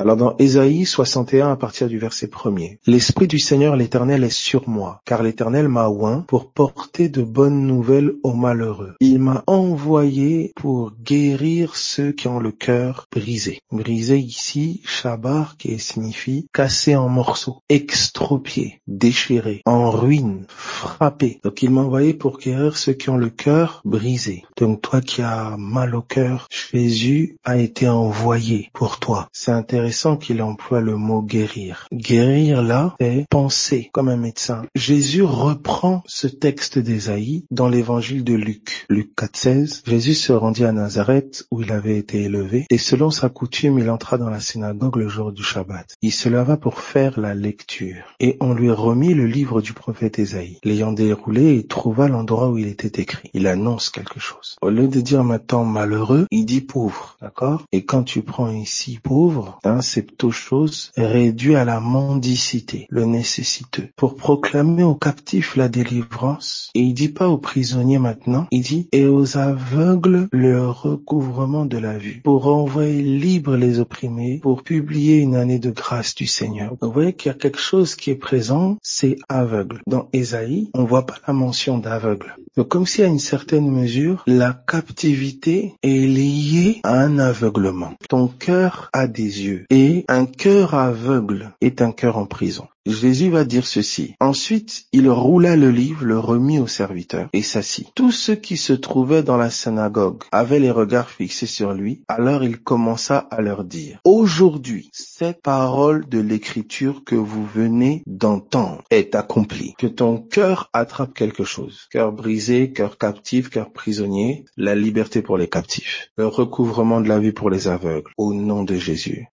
Alors dans Ésaïe 61 à partir du verset premier, l'Esprit du Seigneur l'Éternel est sur moi, car l'Éternel m'a oint pour porter de bonnes nouvelles aux malheureux. Il m'a envoyé pour guérir ceux qui ont le cœur brisé. Brisé ici, shabar qui signifie cassé en morceaux, extropié, déchiré, en ruine, frappé. Donc il m'a envoyé pour guérir ceux qui ont le cœur brisé. Donc toi qui as mal au cœur, Jésus a été envoyé pour toi. C'est intéressant qu'il emploie le mot guérir. Guérir là, c'est penser comme un médecin. Jésus reprend ce texte d'Ésaïe dans l'évangile de Luc. Luc 4.16. Jésus se rendit à Nazareth où il avait été élevé et selon sa coutume, il entra dans la synagogue le jour du Shabbat. Il se leva pour faire la lecture et on lui remit le livre du prophète Ésaïe. L'ayant déroulé, il trouva l'endroit où il était écrit. Il annonce quelque chose. Au lieu de dire maintenant malheureux, il dit pauvre. D'accord? Et quand tu prends ici pauvre, hein, c'est plutôt chose réduit à la mendicité, le nécessiteux, pour proclamer aux captifs la délivrance. Et il dit pas aux prisonniers maintenant, il dit et aux aveugles le recouvrement de la vue, pour envoyer libre les opprimés, pour publier une année de grâce du Seigneur. Vous voyez qu'il y a quelque chose qui est présent, c'est aveugle. Dans Ésaïe, on voit pas la mention d'aveugle. Donc comme si à une certaine mesure, la captivité est liée à un aveuglement. Ton cœur a des yeux et un cœur aveugle est un cœur en prison. Jésus va dire ceci. Ensuite, il roula le livre, le remit au serviteur et s'assit. Tous ceux qui se trouvaient dans la synagogue avaient les regards fixés sur lui. Alors il commença à leur dire, aujourd'hui, cette parole de l'écriture que vous venez d'entendre est accomplie. Que ton cœur attrape quelque chose. Cœur brisé, cœur captif, cœur prisonnier, la liberté pour les captifs, le recouvrement de la vie pour les aveugles, au nom de Jésus.